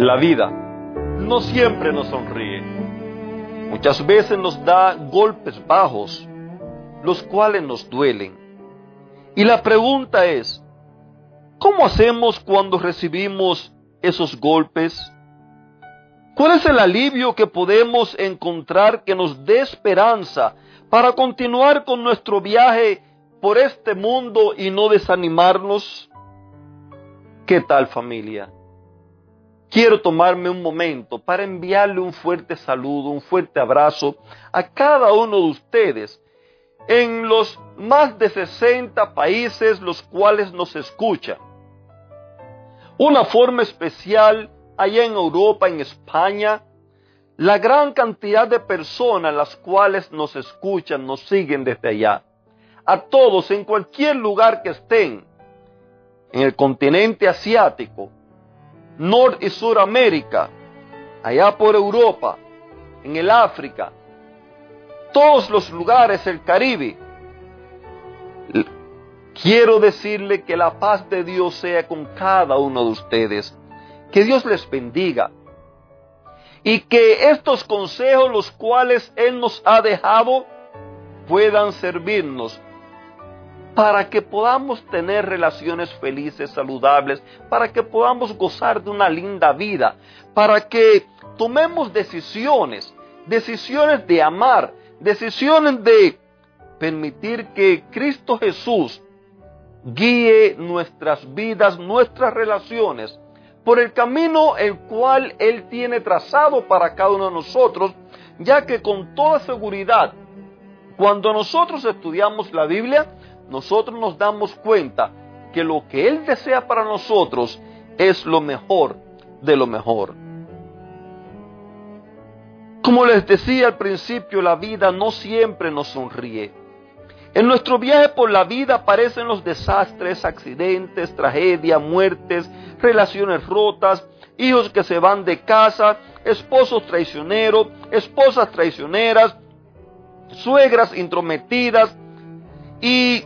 La vida no siempre nos sonríe. Muchas veces nos da golpes bajos, los cuales nos duelen. Y la pregunta es, ¿cómo hacemos cuando recibimos esos golpes? ¿Cuál es el alivio que podemos encontrar que nos dé esperanza para continuar con nuestro viaje por este mundo y no desanimarnos? ¿Qué tal familia? Quiero tomarme un momento para enviarle un fuerte saludo, un fuerte abrazo a cada uno de ustedes en los más de 60 países los cuales nos escuchan. Una forma especial allá en Europa, en España, la gran cantidad de personas las cuales nos escuchan, nos siguen desde allá. A todos, en cualquier lugar que estén, en el continente asiático, Norte y Suramérica, allá por Europa, en el África, todos los lugares, el Caribe. Quiero decirle que la paz de Dios sea con cada uno de ustedes. Que Dios les bendiga. Y que estos consejos los cuales Él nos ha dejado puedan servirnos para que podamos tener relaciones felices, saludables, para que podamos gozar de una linda vida, para que tomemos decisiones, decisiones de amar, decisiones de permitir que Cristo Jesús guíe nuestras vidas, nuestras relaciones, por el camino el cual Él tiene trazado para cada uno de nosotros, ya que con toda seguridad, cuando nosotros estudiamos la Biblia, nosotros nos damos cuenta que lo que Él desea para nosotros es lo mejor de lo mejor. Como les decía al principio, la vida no siempre nos sonríe. En nuestro viaje por la vida aparecen los desastres, accidentes, tragedias, muertes, relaciones rotas, hijos que se van de casa, esposos traicioneros, esposas traicioneras, suegras intrometidas y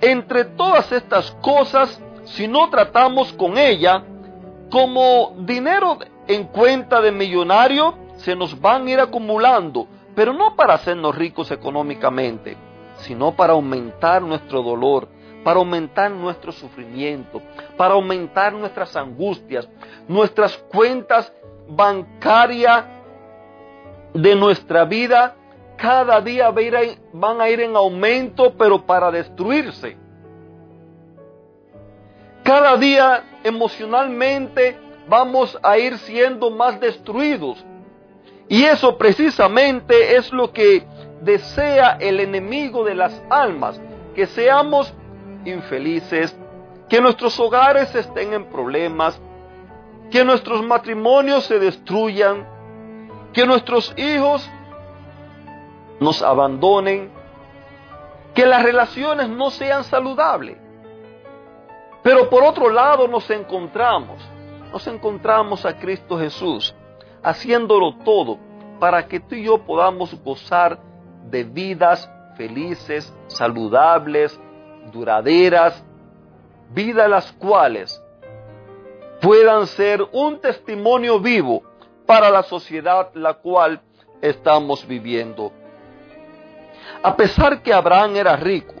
entre todas estas cosas, si no tratamos con ella como dinero en cuenta de millonario, se nos van a ir acumulando, pero no para hacernos ricos económicamente, sino para aumentar nuestro dolor, para aumentar nuestro sufrimiento, para aumentar nuestras angustias, nuestras cuentas bancarias de nuestra vida cada día van a ir en aumento, pero para destruirse. Cada día emocionalmente vamos a ir siendo más destruidos. Y eso precisamente es lo que desea el enemigo de las almas, que seamos infelices, que nuestros hogares estén en problemas, que nuestros matrimonios se destruyan, que nuestros hijos nos abandonen, que las relaciones no sean saludables. Pero por otro lado nos encontramos, nos encontramos a Cristo Jesús haciéndolo todo para que tú y yo podamos gozar de vidas felices, saludables, duraderas, vidas las cuales puedan ser un testimonio vivo para la sociedad la cual estamos viviendo. A pesar que Abraham era rico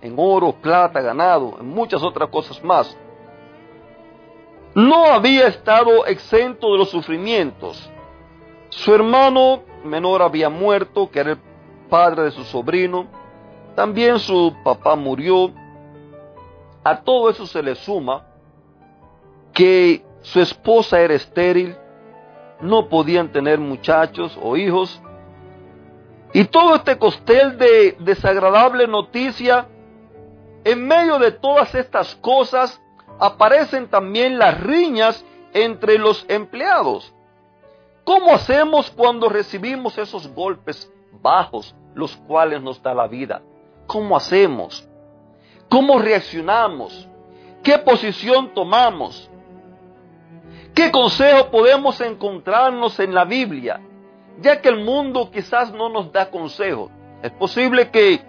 en oro, plata, ganado, en muchas otras cosas más, no había estado exento de los sufrimientos. Su hermano menor había muerto, que era el padre de su sobrino. También su papá murió. A todo eso se le suma que su esposa era estéril, no podían tener muchachos o hijos, y todo este costel de desagradable noticia, en medio de todas estas cosas, aparecen también las riñas entre los empleados. ¿Cómo hacemos cuando recibimos esos golpes bajos, los cuales nos da la vida? ¿Cómo hacemos? ¿Cómo reaccionamos? ¿Qué posición tomamos? ¿Qué consejo podemos encontrarnos en la Biblia? Ya que el mundo quizás no nos da consejo. Es posible que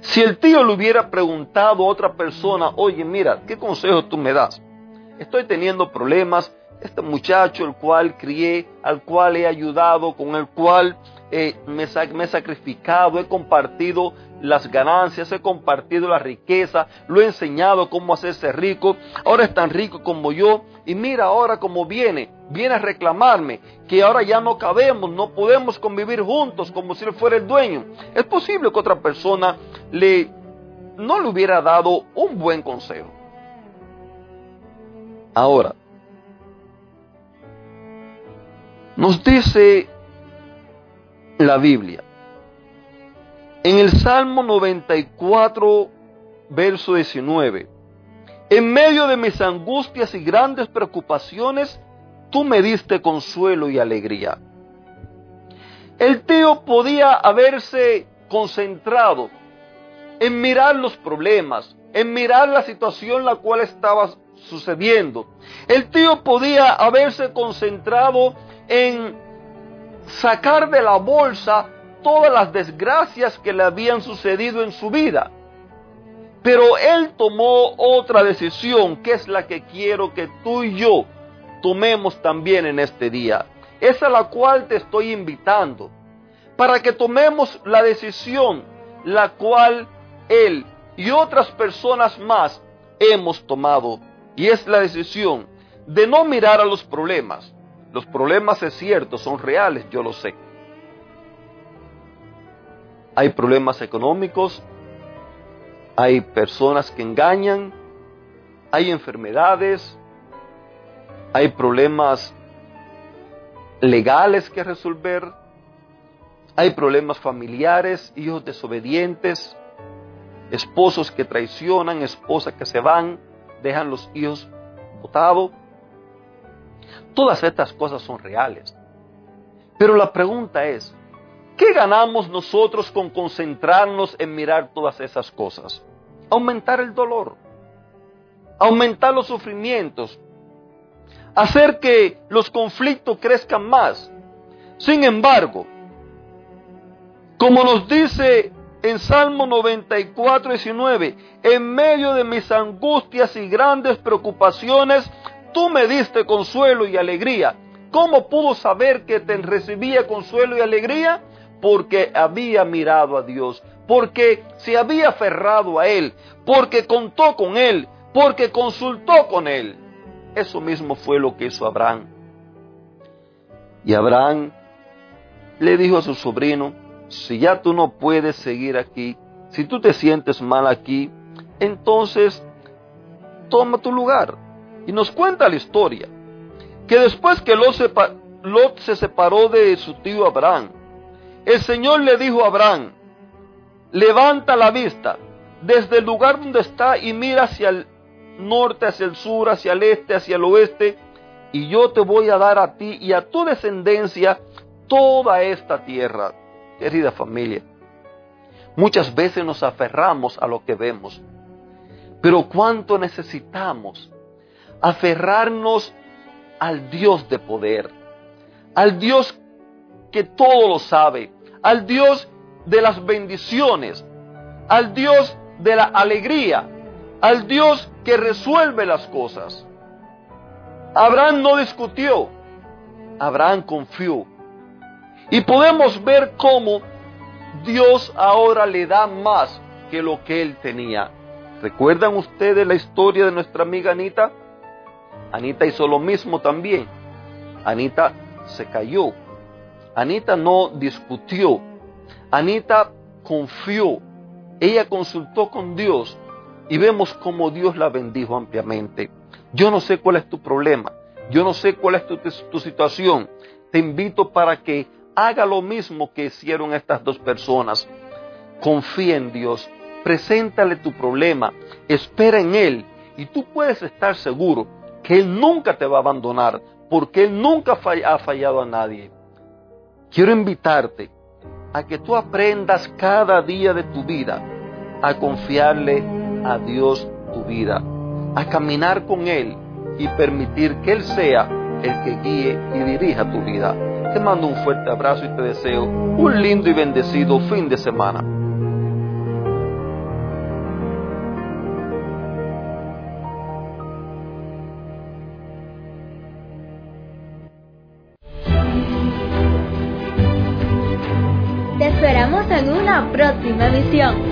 si el tío le hubiera preguntado a otra persona, oye, mira, ¿qué consejo tú me das? Estoy teniendo problemas, este muchacho, el cual crié, al cual he ayudado, con el cual eh, me, he sacrificado, he compartido las ganancias, he compartido la riqueza, lo he enseñado cómo hacerse rico, ahora es tan rico como yo, y mira ahora cómo viene, viene a reclamarme que ahora ya no cabemos, no podemos convivir juntos como si él fuera el dueño. Es posible que otra persona le no le hubiera dado un buen consejo. Ahora, Nos dice la Biblia, en el Salmo 94, verso 19, en medio de mis angustias y grandes preocupaciones, tú me diste consuelo y alegría. El tío podía haberse concentrado en mirar los problemas, en mirar la situación la cual estaba sucediendo. El tío podía haberse concentrado en sacar de la bolsa todas las desgracias que le habían sucedido en su vida. Pero él tomó otra decisión, que es la que quiero que tú y yo tomemos también en este día. Es a la cual te estoy invitando, para que tomemos la decisión la cual él y otras personas más hemos tomado. Y es la decisión de no mirar a los problemas, los problemas es cierto, son reales, yo lo sé. Hay problemas económicos, hay personas que engañan, hay enfermedades, hay problemas legales que resolver, hay problemas familiares, hijos desobedientes, esposos que traicionan, esposas que se van, dejan los hijos botados. Todas estas cosas son reales. Pero la pregunta es, ¿qué ganamos nosotros con concentrarnos en mirar todas esas cosas? Aumentar el dolor, aumentar los sufrimientos, hacer que los conflictos crezcan más. Sin embargo, como nos dice en Salmo 94, 19, en medio de mis angustias y grandes preocupaciones, Tú me diste consuelo y alegría. ¿Cómo pudo saber que te recibía consuelo y alegría? Porque había mirado a Dios, porque se había aferrado a Él, porque contó con Él, porque consultó con Él. Eso mismo fue lo que hizo Abraham. Y Abraham le dijo a su sobrino, si ya tú no puedes seguir aquí, si tú te sientes mal aquí, entonces toma tu lugar. Y nos cuenta la historia, que después que Lot, se separó de su tío Abraham, el Señor le dijo a Abraham, levanta la vista desde el lugar donde está y mira hacia el norte, hacia el sur, hacia el este, hacia el oeste, y yo te voy a dar a ti y a tu descendencia toda esta tierra. Querida familia, muchas veces nos aferramos a lo que vemos, pero cuánto necesitamos aferrarnos al Dios de poder, al Dios que todo lo sabe, al Dios de las bendiciones, al Dios de la alegría, al Dios que resuelve las cosas. Abraham no discutió, Abraham confió. Y podemos ver cómo Dios ahora le da más que lo que él tenía. ¿Recuerdan ustedes la historia de nuestra amiga Anita? Anita hizo lo mismo también. Anita se cayó. Anita no discutió. Anita confió. Ella consultó con Dios y vemos cómo Dios la bendijo ampliamente. Yo no sé cuál es tu problema. Yo no sé cuál es tu, tu situación. Te invito para que haga lo mismo que hicieron estas dos personas. Confía en Dios. Preséntale tu problema. Espera en Él. Y tú puedes estar seguro que Él nunca te va a abandonar, porque Él nunca ha fallado a nadie. Quiero invitarte a que tú aprendas cada día de tu vida a confiarle a Dios tu vida, a caminar con Él y permitir que Él sea el que guíe y dirija tu vida. Te mando un fuerte abrazo y te deseo un lindo y bendecido fin de semana. Te esperamos en una próxima emisión.